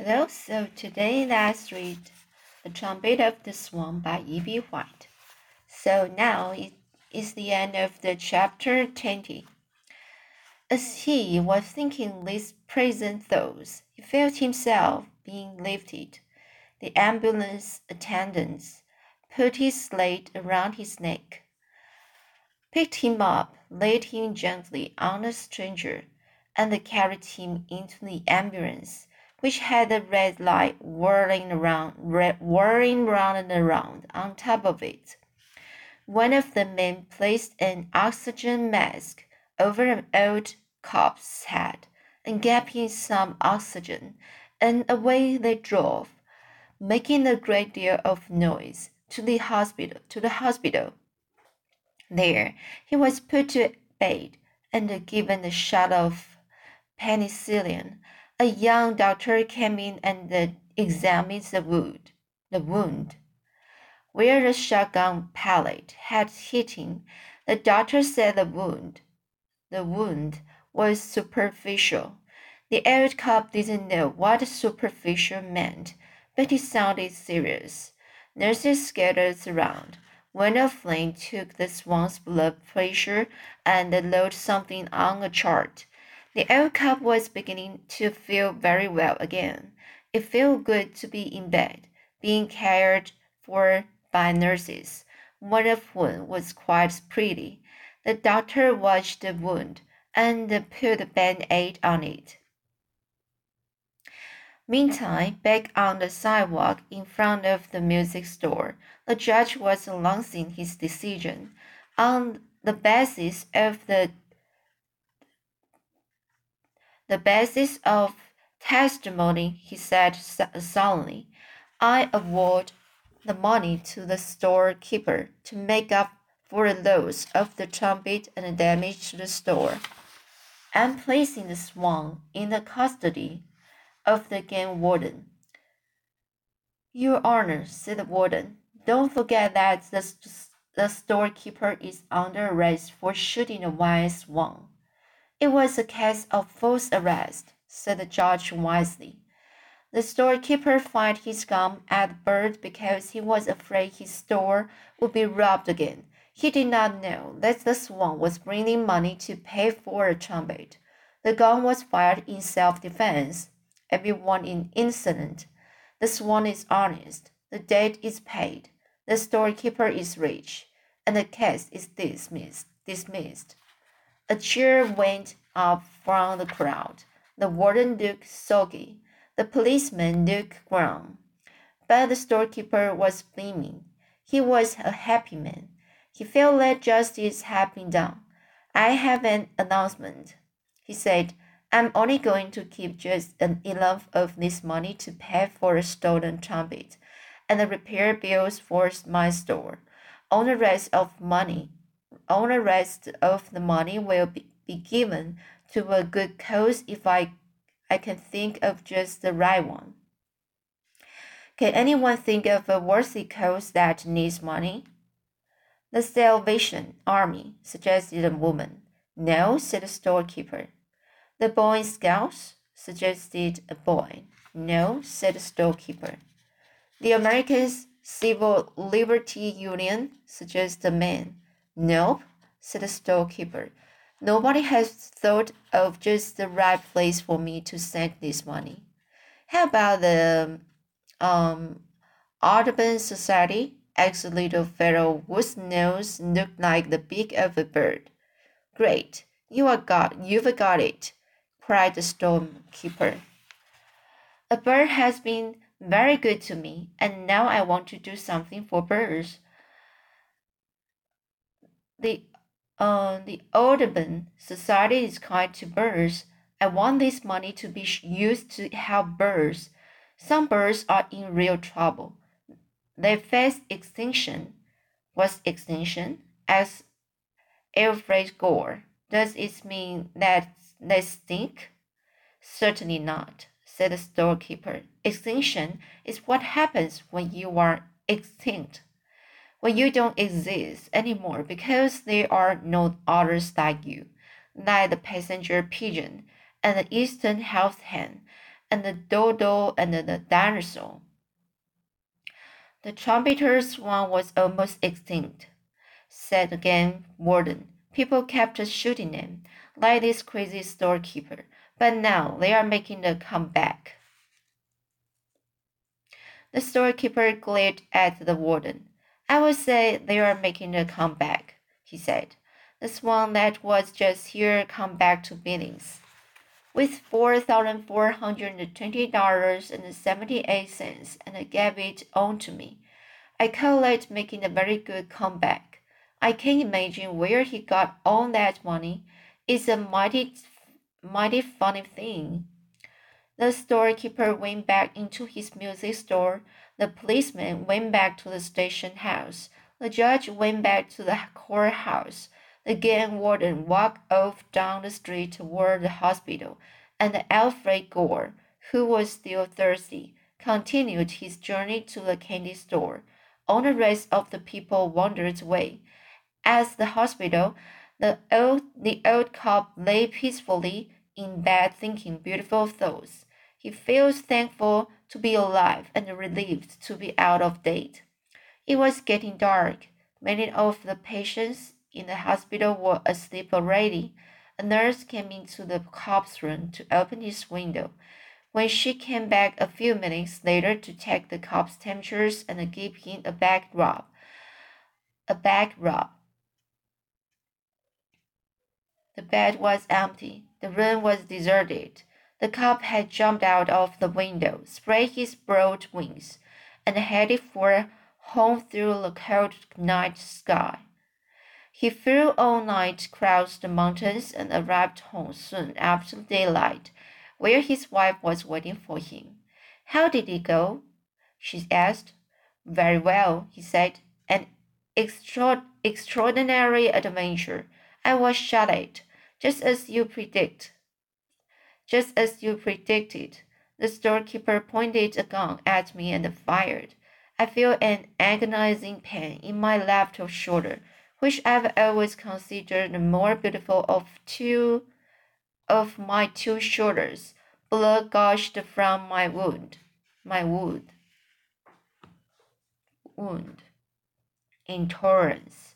Hello, so today let's read The Trumpet of the Swan by E.B. White. So now it is the end of the chapter 20. As he was thinking these present thoughts, he felt himself being lifted. The ambulance attendants put his slate around his neck, picked him up, laid him gently on a stretcher, and carried him into the ambulance which had a red light whirling around, whirling round and around on top of it. One of the men placed an oxygen mask over an old cop's head and gave him some oxygen, and away they drove, making a great deal of noise to the hospital. To the hospital. There he was put to bed and given a shot of penicillin a young doctor came in and examined the wound. The wound, where the shotgun pellet had hit him, the doctor said the wound, the wound was superficial. The old cop didn't know what superficial meant, but it sounded serious. Nurses scattered around. One of them took the swan's blood pressure and loaded something on a chart. The old cub was beginning to feel very well again. It felt good to be in bed, being cared for by nurses, one of whom was quite pretty. The doctor watched the wound and put a band-aid on it. Meantime, back on the sidewalk in front of the music store, the judge was announcing his decision on the basis of the the basis of testimony, he said solemnly. I award the money to the storekeeper to make up for the loss of the trumpet and the damage to the store. I'm placing the swan in the custody of the game warden. Your Honor, said the warden, don't forget that the, the storekeeper is under arrest for shooting a wild swan. It was a case of false arrest, said the judge wisely. The storekeeper fired his gun at the bird because he was afraid his store would be robbed again. He did not know that the swan was bringing money to pay for a trumpet. The gun was fired in self defense. Everyone in incident. The swan is honest. The debt is paid. The storekeeper is rich. And the case is dismissed. dismissed. A cheer went up from the crowd. The warden looked sulky. The policeman looked glum. But the storekeeper was beaming. He was a happy man. He felt that justice had been done. I have an announcement, he said. I'm only going to keep just an enough of this money to pay for a stolen trumpet and the repair bills for my store. All the rest of money all the rest of the money will be, be given to a good cause if I, I can think of just the right one. Can anyone think of a worthy cause that needs money? The Salvation Army, suggested a woman. No, said the storekeeper. The Boy Scouts, suggested a boy. No, said the storekeeper. The American Civil Liberty Union, suggested a man. Nope, said the storekeeper. Nobody has thought of just the right place for me to send this money. How about the um Audubon Society? asked a little fellow whose nose looked like the beak of a bird. Great, you are got you've got it, cried the storekeeper. A bird has been very good to me, and now I want to do something for birds the uh, the Audubon Society is kind to birds. I want this money to be used to help birds. Some birds are in real trouble. They face extinction. What's extinction? As Alfred Gore. Does it mean that they stink? Certainly not, said the storekeeper. Extinction is what happens when you are extinct when you don't exist anymore because there are no others like you, like the passenger pigeon and the eastern heath hen and the dodo and the dinosaur. The trumpeter swan was almost extinct, said game warden. People kept shooting them, like this crazy storekeeper, but now they are making a comeback. The storekeeper glared at the warden. I would say they are making a comeback, he said. This one that was just here come back to Billings with four thousand four hundred and twenty dollars and seventy eight cents, and gave it on to me. I call it making a very good comeback. I can't imagine where he got all that money. It's a mighty, mighty funny thing. The storekeeper went back into his music store. The policeman went back to the station house. The judge went back to the courthouse. The game warden walked off down the street toward the hospital, and Alfred Gore, who was still thirsty, continued his journey to the candy store. All the rest of the people wandered away. At the hospital, the old, the old cop lay peacefully in bed thinking beautiful thoughts. He feels thankful to be alive and relieved to be out of date. It was getting dark. Many of the patients in the hospital were asleep already. A nurse came into the cop's room to open his window. When she came back a few minutes later to check the cop's temperatures and give him a back rub, a back rub. The bed was empty. The room was deserted. The cop had jumped out of the window, spread his broad wings, and headed for home through the cold night sky. He flew all night across the mountains and arrived home soon after daylight, where his wife was waiting for him. How did it go? she asked. Very well, he said. An extra extraordinary adventure. I was shot at, just as you predict. Just as you predicted. The storekeeper pointed a gun at me and fired. I feel an agonizing pain in my left shoulder which I've always considered the more beautiful of two of my two shoulders. Blood gushed from my wound, my wound, wound, in torrents,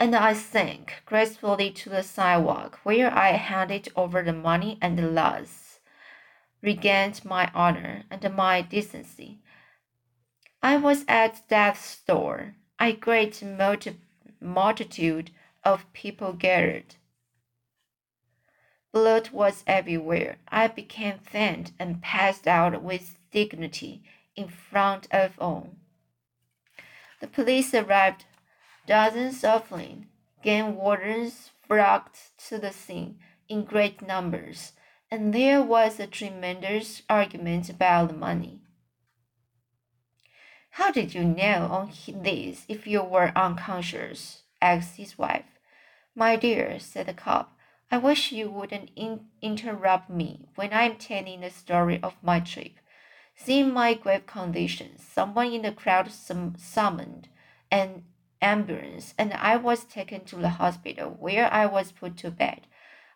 and I sank gracefully to the sidewalk, where I handed over the money and the loss, regained my honor and my decency. I was at death's door. A great multi multitude of people gathered. Blood was everywhere. I became faint and passed out with dignity in front of all. The police arrived. Dozens of them, game wardens flocked to the scene in great numbers, and there was a tremendous argument about the money. How did you know on this if you were unconscious? asked his wife. My dear, said the cop, I wish you wouldn't in interrupt me when I'm telling the story of my trip. Seeing my grave condition, someone in the crowd sum summoned an ambulance, and I was taken to the hospital where I was put to bed.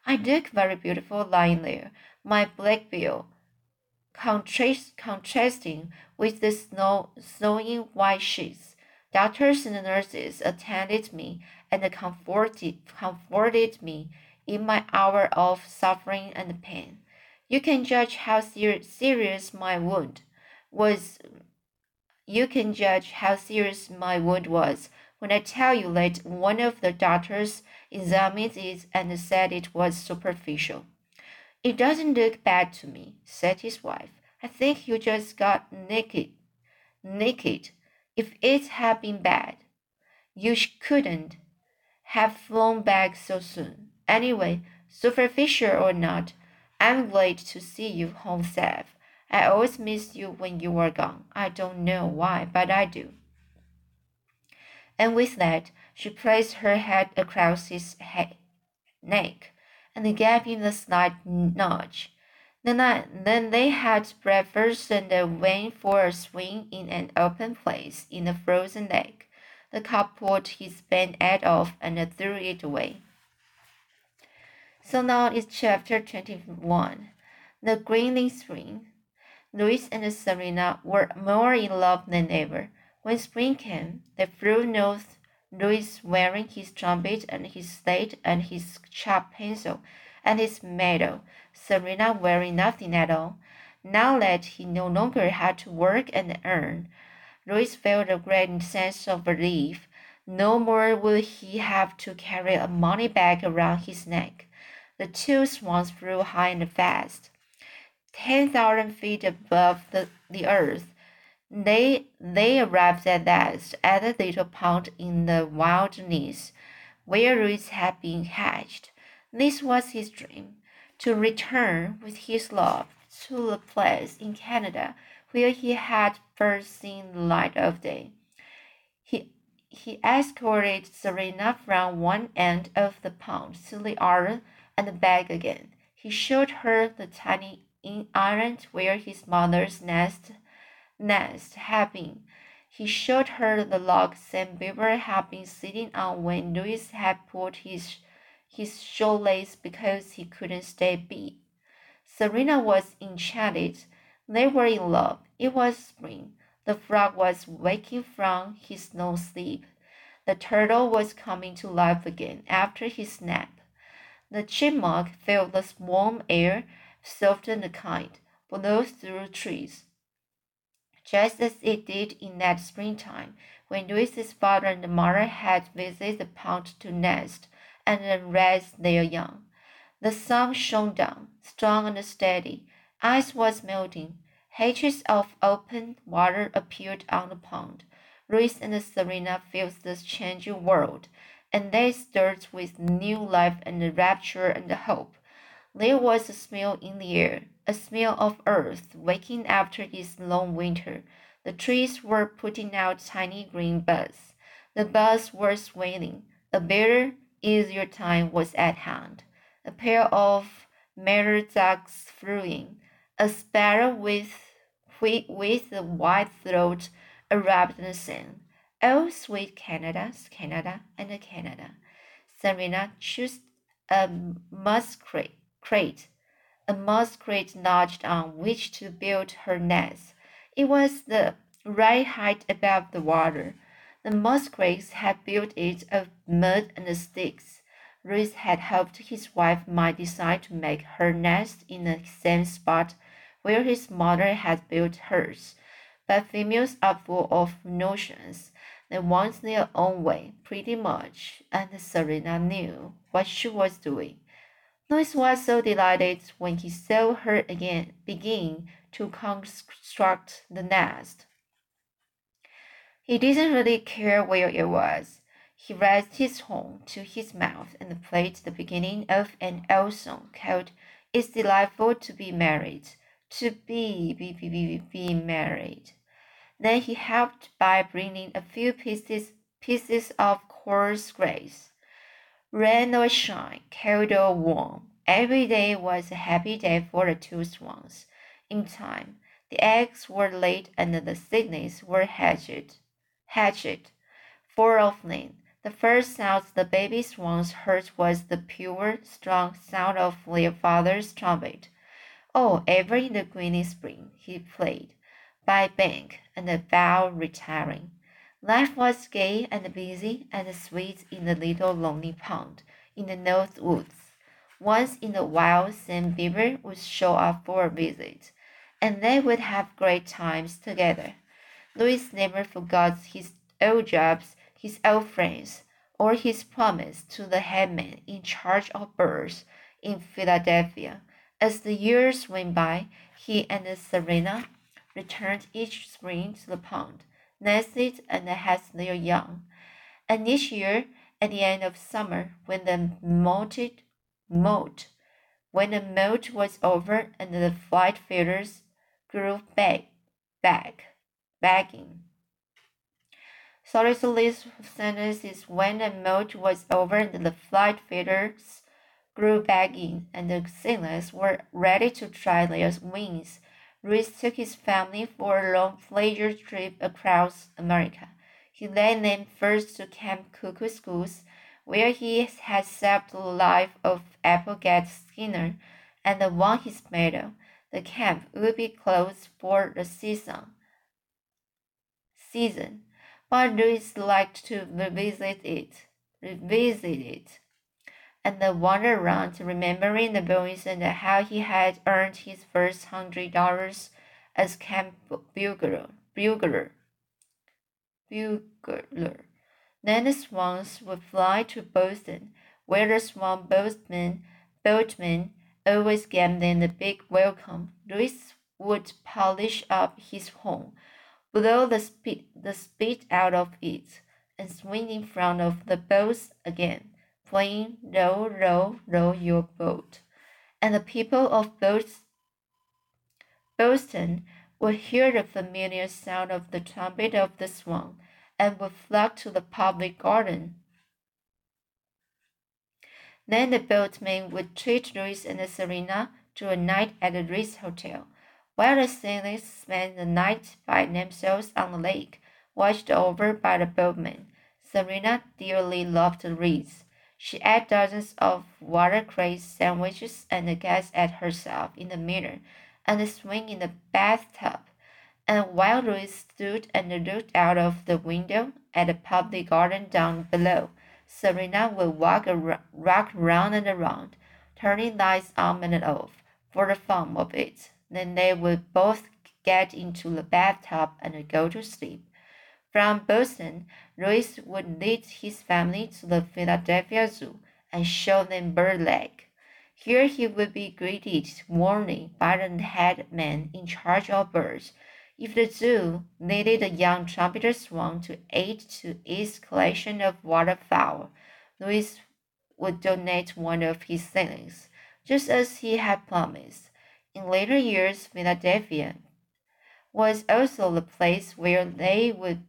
I looked very beautiful lying there, my black veil contrast, contrasting with the snow, snowing white sheets. Doctors and nurses attended me and comforted, comforted me in my hour of suffering and pain. You can judge how ser serious my wound was. You can judge how serious my wound was when I tell you that one of the doctors examined it and said it was superficial. It doesn't look bad to me, said his wife. I think you just got naked. Naked. If it had been bad, you couldn't have flown back so soon. Anyway, superficial or not, I'm glad to see you home safe. I always miss you when you are gone. I don't know why, but I do. And with that, she placed her head across his head, neck and gave him a slight nudge. Then, I, then they had breakfast and went for a swing in an open place in the frozen lake. The cop pulled his band-aid off and threw it away. So now it's chapter 21. the greening spring. Louis and Serena were more in love than ever. When spring came, they flew north, Louis wearing his trumpet and his slate and his sharp pencil and his medal, Serena wearing nothing at all. Now that he no longer had to work and earn, Louis felt a great sense of relief. No more would he have to carry a money bag around his neck. The two swans flew high and fast, ten thousand feet above the, the earth. They they arrived at last at a little pond in the wilderness where Louis had been hatched. This was his dream to return with his love to the place in Canada where he had first seen the light of day. He, he escorted Serena from one end of the pond to the other and back again. He showed her the tiny island where his mother's nest had been. He showed her the log Sam Beaver had been sitting on when Louis had pulled his his shoelace because he couldn't stay beat. Serena was enchanted. They were in love. It was spring. The frog was waking from his long sleep. The turtle was coming to life again after his nap. The chipmunk felt the warm air, soft and kind, blow through trees, just as it did in that springtime when Louis's father and mother had visited the pond to nest and then raise their young. The sun shone down, strong and steady. Ice was melting. Hatches of open water appeared on the pond. Louis and Serena felt this changing world, and they stirred with new life and rapture and hope. There was a smell in the air, a smell of earth waking after its long winter. The trees were putting out tiny green buds. The buds were swelling. A better, easier time was at hand a pair of meadow ducks flew in. A sparrow with, with a white throat arrived and sang, Oh, sweet Canada, Canada, and Canada. Serena chose a muskrate, a muskrate notched on which to build her nest. It was the right height above the water. The muskrats had built it of mud and sticks. Ruth had hoped his wife might decide to make her nest in the same spot where his mother had built hers, but females are full of notions. They want their own way, pretty much, and Serena knew what she was doing. Louis was so delighted when he saw her again begin to construct the nest. He didn't really care where it was. He raised his horn to his mouth and played the beginning of an old song called It's Delightful to Be Married. To be, be, be, be, be married. Then he helped by bringing a few pieces, pieces of coarse grass. Rain or shine, cold or warm, every day was a happy day for the two swans. In time, the eggs were laid and the sickness were hatched. Hatched. Four of them the first sound the baby swans heard was the pure, strong sound of their father's trumpet. Oh, ever in the green spring, he played, by bank and the bow retiring. Life was gay and busy and sweet in the little lonely pond in the north woods. Once in a while, Sam Beaver would show up for a visit, and they would have great times together. Louis never forgot his old jobs his old friends, or his promise to the headman in charge of birds in Philadelphia. As the years went by, he and Serena returned each spring to the pond, nested and had their young. And each year, at the end of summer, when the molted moult, when the moult was over and the flight feathers grew back, back, bagging, Solicitous sentences when the moult was over and the flight feathers grew back in, and the sailors were ready to try their wings. Louis took his family for a long pleasure trip across America. He led them first to Camp Kookooskoos, where he had saved the life of Applegate Skinner and won his medal. the camp would be closed for the season. Season, but Louis liked to revisit it, revisit it, and then wander around, remembering the boys and how he had earned his first hundred dollars as camp bugler. Bugler. Bugler. Then the swans would fly to Boston, where the swan boatman, boatman always gave them a big welcome. Louis would polish up his horn, blow the spit, the spit out of it, and swing in front of the boats again, playing row, row, row your boat. And the people of Boston would hear the familiar sound of the trumpet of the swan, and would flock to the public garden then the boatman would treat Louis and Serena to a night at the Ritz Hotel, while the sailors spent the night by themselves on the lake, watched over by the boatman. Serena dearly loved the Ritz. She ate dozens of watercress sandwiches and gazed at herself in the mirror and swam in the bathtub. And while Louis stood and looked out of the window at the public garden down below, Serena would walk around, rock round and around, turning lights on and off for the fun of it. Then they would both get into the bathtub and go to sleep. From Boston, Louis would lead his family to the Philadelphia Zoo and show them Bird Lake. Here he would be greeted warmly by the head man in charge of birds if the zoo needed a young trumpeter swan to aid to its collection of waterfowl, Louis would donate one of his sailings, just as he had promised. In later years, Philadelphia was also the place where they would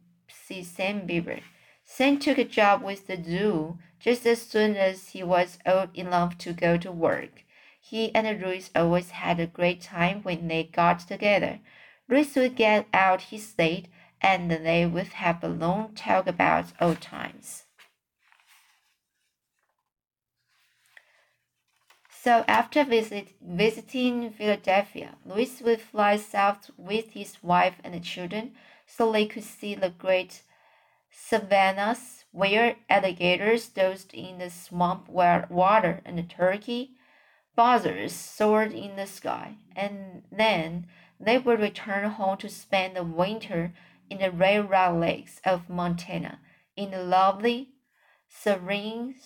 see Sam Beaver. Sam took a job with the zoo just as soon as he was old enough to go to work. He and Louis always had a great time when they got together. Louis would get out his slate and they would have a long talk about old times. So after visit, visiting Philadelphia, Louis would fly south with his wife and children so they could see the great savannas where alligators dozed in the swamp water and turkey buzzards soared in the sky. And then they would return home to spend the winter in the Rock Lakes of Montana, in the lovely, serene,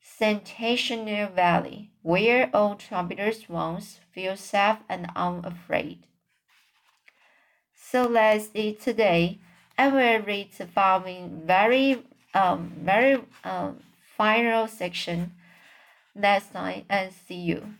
sensational valley, where old trumpeter swans feel safe and unafraid. So let's eat today. I will read the following very, um, very um, final section next time and see you.